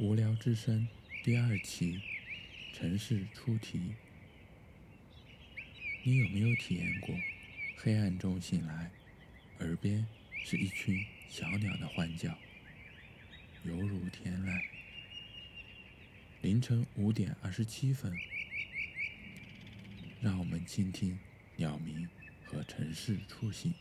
无聊之声第二期城市出题。你有没有体验过黑暗中醒来，耳边是一群小鸟的欢叫，犹如天籁？凌晨五点二十七分，让我们倾听鸟鸣和城市初醒。